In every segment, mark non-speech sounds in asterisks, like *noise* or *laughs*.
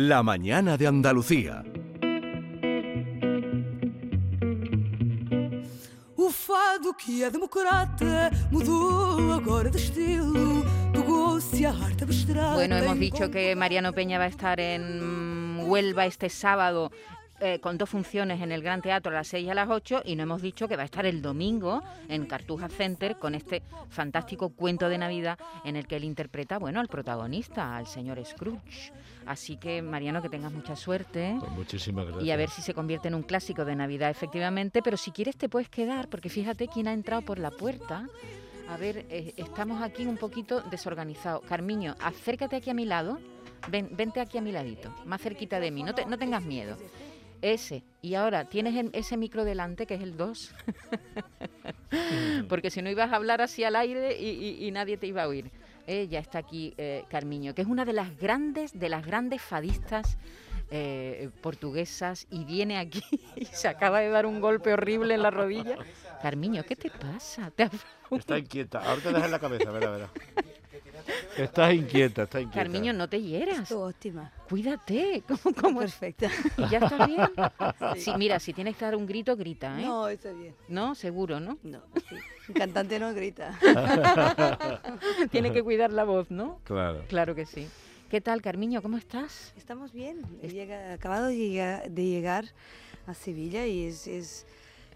La mañana de Andalucía. O fado que é democrata mudou agora de estilo, pegou-se a arte abstrata. Bueno, hemos dicho que Mariano Peña va a estar en Huelva este sábado eh, con dos funciones en el Gran Teatro a las 6 y a las 8 y no hemos dicho que va a estar el domingo en Cartuja Center con este fantástico cuento de Navidad en el que él interpreta, bueno, al protagonista, al señor Scrooge. Así que, Mariano, que tengas mucha suerte. Pues muchísimas gracias. Y a ver si se convierte en un clásico de Navidad, efectivamente. Pero si quieres te puedes quedar, porque fíjate quién ha entrado por la puerta. A ver, eh, estamos aquí un poquito desorganizados. Carmiño, acércate aquí a mi lado. Ven, vente aquí a mi ladito, más cerquita de mí. No, te, no tengas miedo. Ese. Y ahora tienes el- ese micro delante, que es el 2. *laughs* Porque si no ibas a hablar así al aire y, y- y nadie te iba a oír. Eh, ya está aquí eh, Carmiño, que es una de las grandes, de las grandes fadistas eh, portuguesas y viene aquí *laughs* y se acaba de dar un golpe horrible en la rodilla. Carmiño, ¿qué te pasa? ¿Te Está inquieta. Ahora te dejas la cabeza, verá, verá. Estás inquieta, está inquieta. Carmiño, no te hieras. Estoy óptima. Cuídate. *laughs* ¿Cómo, cómo? Perfecta. ¿Ya estás bien? *laughs* Sí, mira, si tienes que dar un grito, grita, ¿eh? No, está bien. ¿No? Seguro, ¿no? No, sí. Un cantante no grita. *laughs* Tiene que cuidar la voz, ¿no? Claro. Claro que sí. ¿Qué tal, Carmiño? ¿Cómo estás? Estamos bien. He llega- acabado de llegar, de llegar a Sevilla y es, es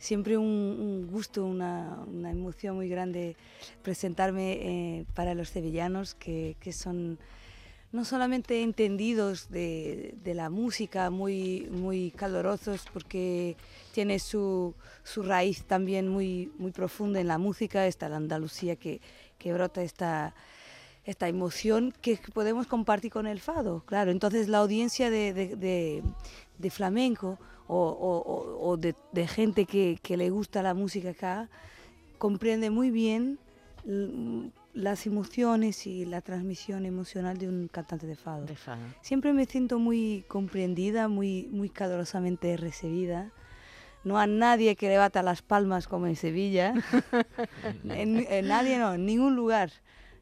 siempre un, gusto, una, emoción muy grande presentarme eh, para los sevillanos que, son no solamente entendidos de, la música, muy, muy calorosos porque tiene su, su raíz también muy, muy profunda en la música, está la Andalucía que, que brota esta, esta emoción que podemos compartir con el fado, claro. Entonces la audiencia de- de- de flamenco o, o- o- o de, de gente que, que le gusta la música acá comprende muy bien las emociones y la transmisión emocional de un cantante de fado. De fado. Siempre me siento muy comprendida, muy, muy calurosamente recibida. No hay nadie que le bata las palmas como en Sevilla. *laughs* en, en nadie, no, en ningún lugar.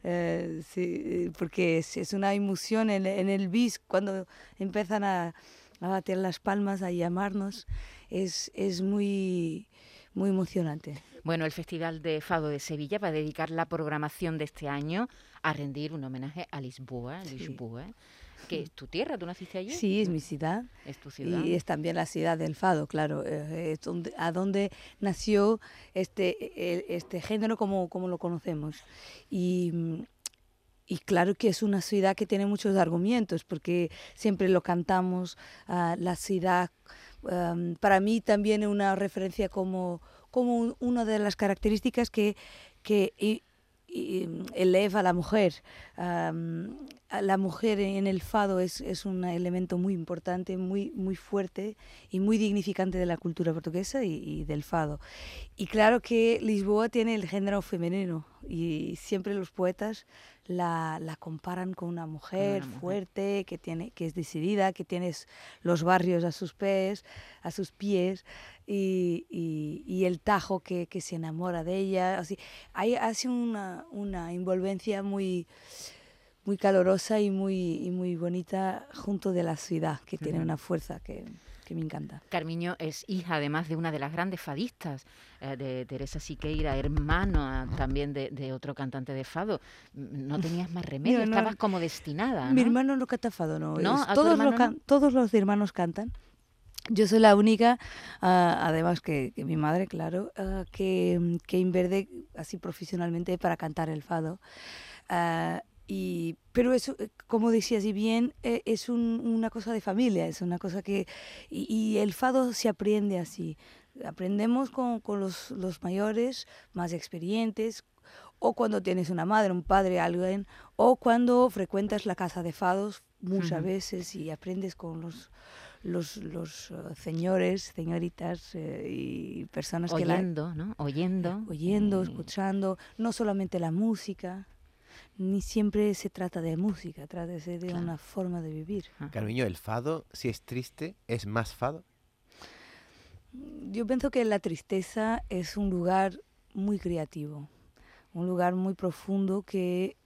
Eh, sí, porque es, es una emoción en, en el bis cuando empiezan a, a bater las palmas, a llamarnos. Es, es muy, muy emocionante. Bueno, el Festival de Fado de Sevilla va a dedicar la programación de este año a rendir un homenaje a Lisboa, Sí. Lisboa, que es tu tierra, ¿tú naciste allí? Sí, es mi ciudad. Es tu ciudad. Y es también la ciudad del fado, claro, eh, es donde, a donde nació este, el- este género como, como lo conocemos. Y, mm, y claro que es una ciudad que tiene muchos argumentos, porque siempre lo cantamos, ah, la ciudad, am, para mí también es una referencia como, como un- una de las características que, que i- i- eleva a la mujer. Am, a la mujer en el fado es, es un elemento muy importante, muy, muy fuerte y muy dignificante de la cultura portuguesa y, y del fado. Y claro que Lisboa tiene el género femenino y siempre los poetas la, la comparan con una mujer, mujer. fuerte, que, tiene, que es decidida, que tiene los barrios a sus pies, a sus pies y, y- y el tajo que, que se enamora de ella. Así, hay hace una, una envolvencia muy muy calorosa y muy, y muy bonita junto de la ciudad, que tiene una fuerza que, que me encanta. Carmiño es hija además de una de las grandes fadistas, eh, de Teresa Siqueira, hermana también de, de otro cantante de fado. Mm, No tenías más remedio, Mira, no- estabas como destinada. Mi ¿no? hermano no canta fado, no. ¿No? es- ¿A tu todos, hermano lo can- todos los hermanos cantan. Yo soy la única, ah, además que, que mi madre, claro, ah, que, que inverde así profesionalmente para cantar el fado. Ah, y, pero eso, eh, como decías y bien, eh, es un- una cosa de familia, es una cosa que... Y, y el fado se aprende así. Aprendemos con, con los, los mayores, más experientes, o cuando tienes una madre, un padre, alguien, o cuando frecuentas la casa de fados muchas Ujú. veces y aprendes con los los, los eh, señores, señoritas eh, y personas que la, Oyendo, ¿no? Oyendo. oyendo, Mm. escuchando, no solamente la música, ni siempre se trata de música, trata de, de Claro. una forma de vivir. Carmiño, el fado, si es triste, es más fado. Yo pienso que la tristeza es un lugar muy creativo, un lugar muy profundo que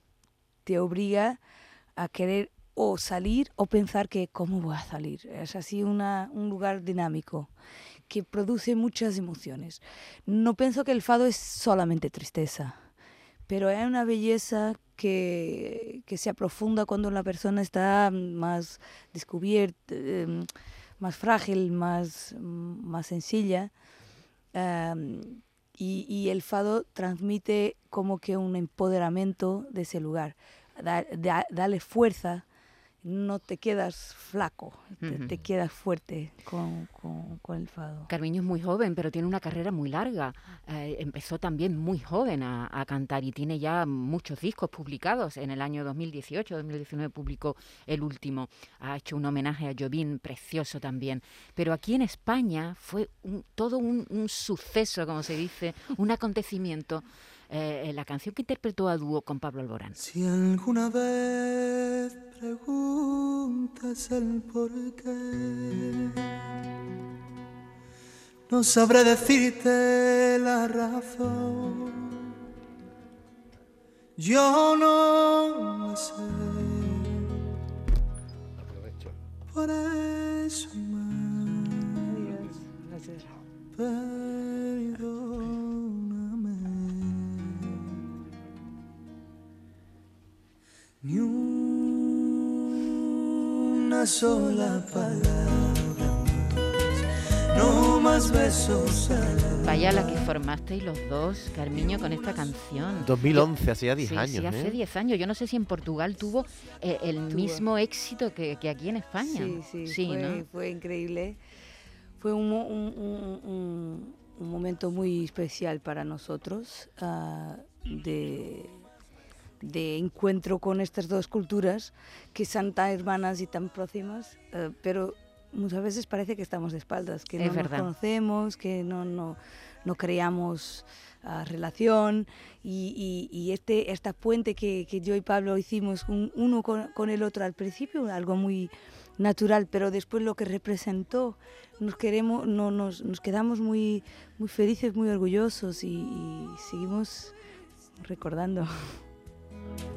te obliga a querer o salir o pensar que cómo voy a salir. Es así una, un lugar dinámico que produce muchas emociones. No pienso que el fado es solamente tristeza, pero hay una belleza que, que se aprofunda cuando la persona está más descubierta, em, más frágil, más, más sencilla. Y, el fado transmite como que un empoderamiento de ese lugar, da, da, darle fuerza no te quedas flaco, te, quedas fuerte con, el fado. Carmiño es muy joven, pero tiene una carrera muy larga. Eh, empezó también muy joven a, cantar y tiene ya muchos discos publicados. En el año 2018, 2019 publicó el último. Ha hecho un homenaje a Jobim precioso también. Pero aquí en España fue todo un, un suceso, como se dice, un *laughs* acontecimiento eh, la canción que interpretó a dúo con Pablo Alborán. Si alguna vez preguntas el por qué, no sabré decirte la razón. Yo no lo sé. Aprovecho. Por eso no más besos Vaya la que formasteis los dos, Carmiño, con esta canción. 2011, hacía 10 años. Sí, hace 10 ¿eh? años. Yo no sé si en Portugal tuvo eh, el mismo éxito que, aquí en España. Sí, sí, fue, increíble. Fue un, un, momento muy especial para nosotros uh, de de encuentro con estas dos culturas que son tan hermanas y tan próximas, eh, pero muchas veces parece que estamos de espaldas, que no nos conocemos, que no, no, no creamos uh, relación y, y, este, esta puente que, que, yo y Pablo hicimos uno con, con, el otro al principio, algo muy natural, pero después lo que representó, nos, queremos, no, nos, nos quedamos muy, muy felices, muy orgullosos y, y seguimos recordando. *laughs*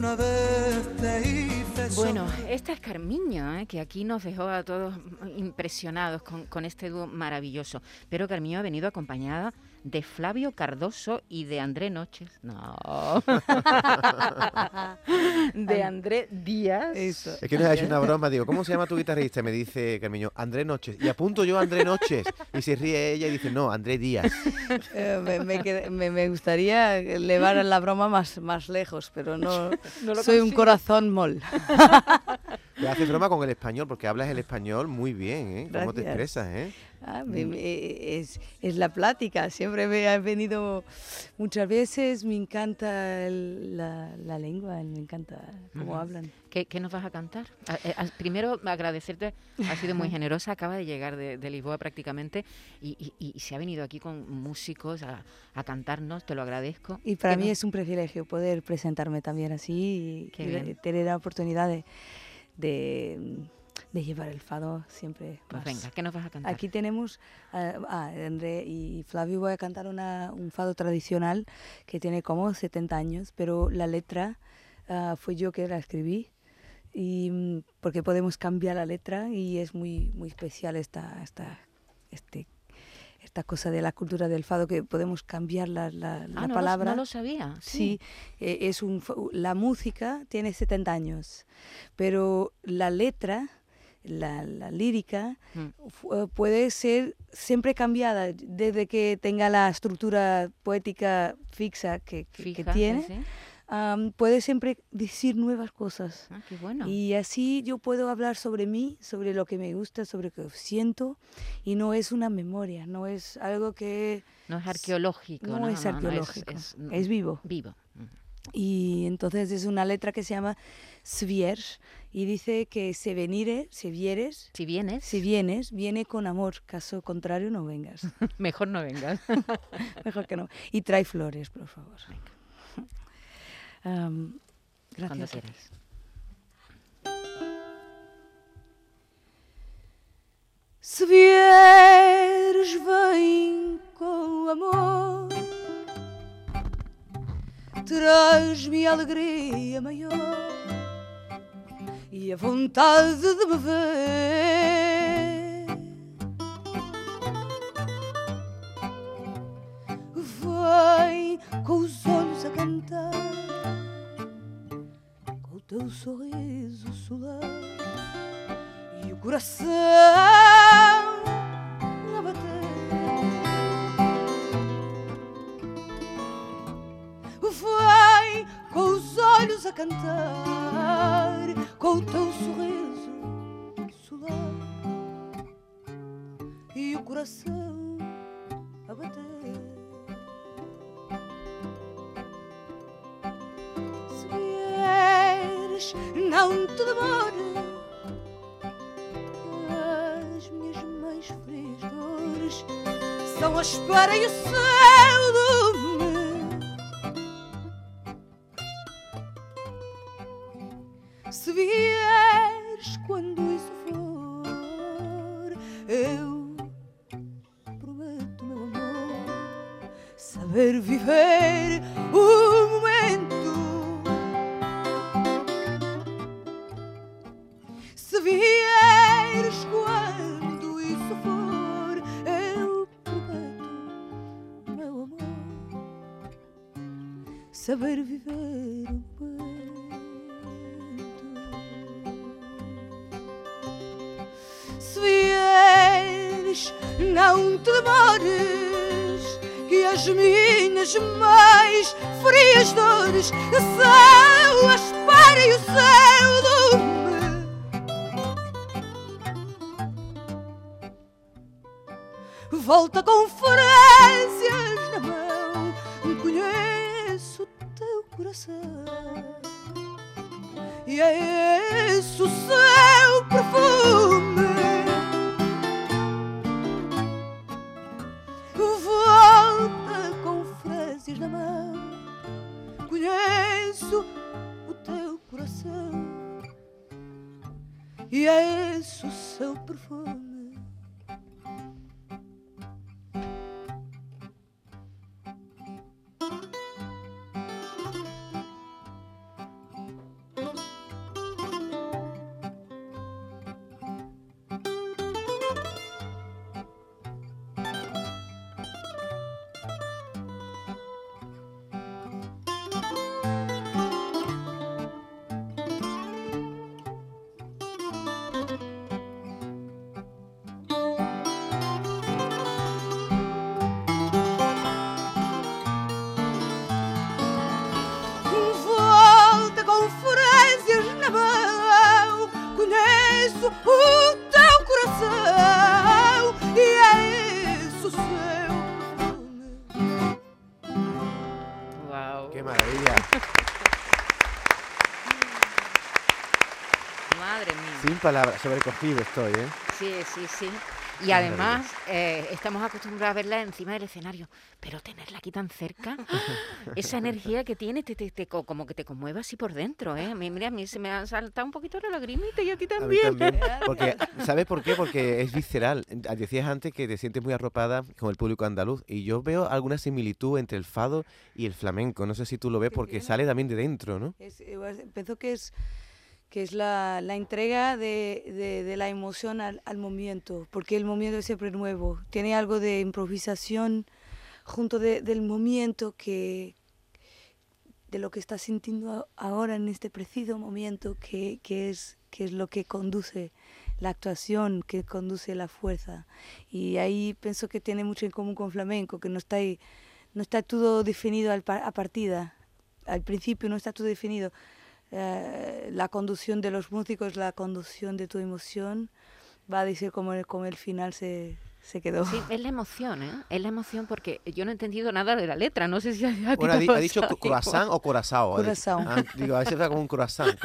vez Bueno, esta es Carmiño, ¿eh? que aquí nos dejó a todos impresionados con, con este dúo maravilloso. Pero Carmiño ha venido acompañada de Flavio Cardoso y de André Noches. No. *laughs* de André Díaz. Es que nos ha hecho una broma, digo, ¿cómo se llama tu guitarrista? Me dice Carmiño, André Noches. Y apunto yo a André Noches. Y se ríe ella y dice, no, André Díaz. Eh, me, me, gustaría llevar la broma más, más lejos, pero no, *laughs* soy un corazón mol. *laughs* Te haces broma con el español, porque hablas el español muy bien, ¿eh? ¿Cómo te expresas, eh? Ah, es, es, la plática, siempre me ha venido muchas veces, me encanta la, la, lengua, me encanta cómo hablan. ¿Qué, ¿Qué, nos vas a cantar? Eh, primero, agradecerte, ha sido muy generosa, acaba de llegar de, Lisboa prácticamente y, y, y, se ha venido aquí con músicos a, a cantarnos, te lo agradezco. Y para mí es un privilegio poder presentarme también así y, tener la oportunidad de, de de llevar el fado siempre. Pues venga, ¿qué nos vas a cantar? Aquí tenemos a ah, André y Flavio voy a cantar una, un fado tradicional que tiene como 70 años, pero la letra uh, fue yo que la escribí y mm, porque podemos cambiar la letra y es muy muy especial esta esta este esta cosa de la cultura del fado que podemos cambiar la, la, ah, no palabra. Lo, no lo sabía. Sí, eh, es un, la música tiene 70 años, pero la letra la, lírica mm. eh, puede ser siempre cambiada desde que tenga la estructura poética fixa que, tiene. Puede siempre decir nuevas cosas. Ah, qué bueno. Y así yo puedo hablar sobre mí, sobre lo que me gusta, sobre lo que siento, y no es una memoria, no es algo que... No es arqueológico. No, es arqueológico, es, vivo. Vivo. Y entonces es una letra que se llama Svier y dice que se venire, si vieres, si vienes, si vienes, viene con amor, caso contrario no vengas. *laughs* Mejor no vengas. *laughs* Mejor que no. Y trae flores, por favor. Um, gracias. Se vieres, vem com amor, terás-me alegria maior e a vontade de me ver. Com os olhos a cantar, com o teu sorriso solar e o coração a bater. Vem com os olhos a cantar, com o teu sorriso solar e o coração são a espera e o céu do mundo. Saber viver o momento. Se vieres, não te demores, que as minhas mais frias dores são a espera e o céu do. Volta com frências coração. E é esse o seu perfume. Palabras, sobrecogido estoy, ¿eh? Sí, sí, sí. Y además eh, estamos acostumbrados a verla encima del escenario, pero tenerla aquí tan cerca, *laughs* esa energía que tiene, te, te- te co- como que te conmueve así por dentro, ¿eh? A mí, Mira, a mí se me ha saltado un poquito la lagrimita y a ti A mí también. *laughs* Porque, ¿Sabes por qué? Porque es visceral. Ah, Decías antes que te sientes muy arropada con el público andaluz y yo veo alguna similitud entre el fado y el flamenco. No sé si tú lo ves ¿Qué porque sale también de dentro, ¿no? Es, eh, pienso que es, que es la, la entrega de, de- la emoción al, al movimiento, porque el movimiento es siempre nuevo. Tiene algo de improvisación junto de- del movimiento que de lo que estás sintiendo ahora en este preciso momento, que, que es, que es lo que conduce la actuación, que conduce la fuerza. Y ahí pienso que tiene mucho en común con flamenco, que no está, no está todo definido a partida. Al principio no está todo definido. Eh, la conducción de los músicos, la conducción de tu emoción, va a decir cómo cómo el final se, se quedó. Sí, es la emoción, ¿eh? Es la emoción porque yo no he entendido nada de la letra. No sé si a, a ti Bueno, ha, te dicho croissant o corazao. Ha dicho- Corazao. Ah, digo, a veces era como un croissant.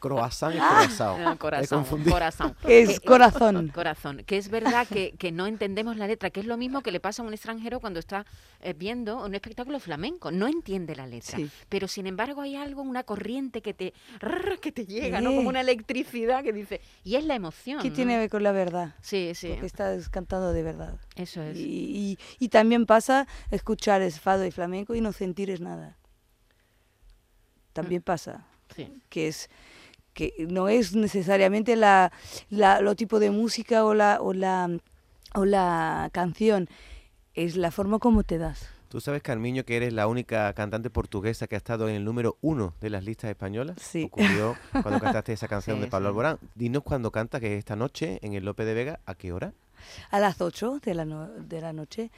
Croissant es corazao. Ah, corazón, confundido. corazón. *laughs* Es Que- corazón. Corazón, que es verdad que, que no entendemos la letra, que es lo mismo que le pasa a un extranjero cuando está eh, viendo un espectáculo flamenco, no entiende la letra, Sí. pero sin embargo hay algo, una corriente que te rrr, que te llega, ¿no? Como una electricidad que dice, y es la emoción. ¿Qué ¿no? tiene que ver con la verdad? Sí, sí, Porque estás cantando de verdad. eso es. Y, y- y también pasa escuchar es fado y flamenco y no sentir es nada. también pasa, Sí. que es que no es necesariamente la, la- lo tipo de música o la, o la, o la canción, es la forma como te das. ¿Tú sabes, Carmiño, que eres la única cantante portuguesa que ha estado en el número uno de las listas españolas? Sí. Ocurrió cuando *laughs* cantaste esa canción Sí, de Pablo sí. Alborán. Dinos cuando canta, que es esta noche en el Lope de Vega, ¿a qué hora? A las 8 de la, no- de la noche.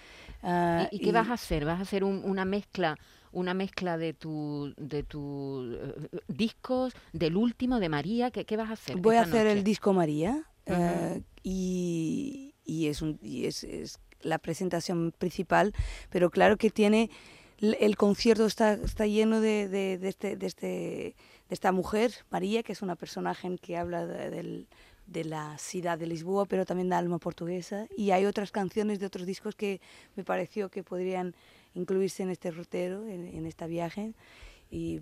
ah, ¿Y, y qué vas a hacer? ¿Vas a hacer un- una mezcla una mezcla de tu de tus discos, del último, de María? ¿Qué, qué vas a hacer? Voy a hacer el disco María eh, y, y es, un, y es, es la presentación principal, pero claro que tiene el concierto está, está lleno de, de, de este, de, este, de esta mujer, María, que es una personaje que habla de, del- de la ciudad de Lisboa, pero también de alma portuguesa. Y hay otras canciones de otros discos que me pareció que podrían incluirse en este rutero, en, en esta viaje. Y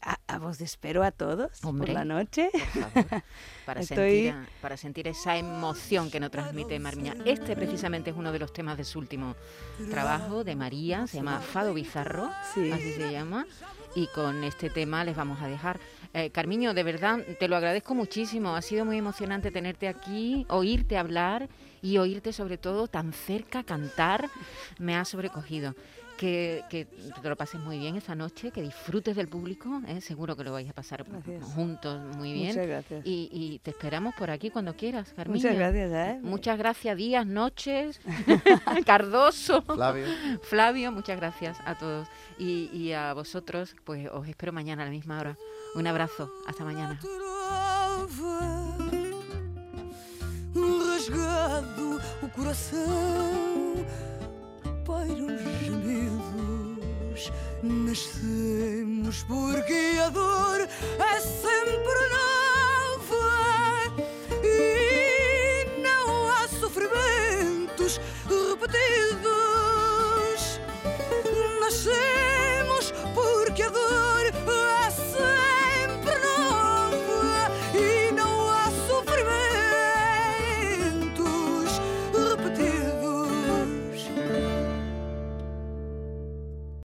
a, a vos espero a todos Hombre. por la noche. Por favor, para, *laughs* Estoy- sentir, para sentir esa emoción que nos transmite Marmiña. Este precisamente es uno de los temas de su último trabajo de María, se llama Fado Bizarro, Sí. así se llama, y con este tema les vamos a dejar. Eh, Carmiño, de verdad, te lo agradezco muchísimo, ha sido muy emocionante tenerte aquí, oírte hablar y oírte sobre todo tan cerca cantar, me ha sobrecogido. Que, que te lo pases muy bien esta noche, que disfrutes del público, ¿eh? seguro que lo vais a pasar Gracias. juntos muy bien. Muchas gracias. Y, y te esperamos por aquí cuando quieras, Carmiño. Muchas gracias, ¿eh? Muchas gracias, días, noches, *laughs* Cardoso, Flavio. Flavio, muchas gracias a todos. Y, y a vosotros, pues os espero mañana a la misma hora. Un abrazo, hasta mañana. rasgado o coração Nascemos porque a dor é sempre.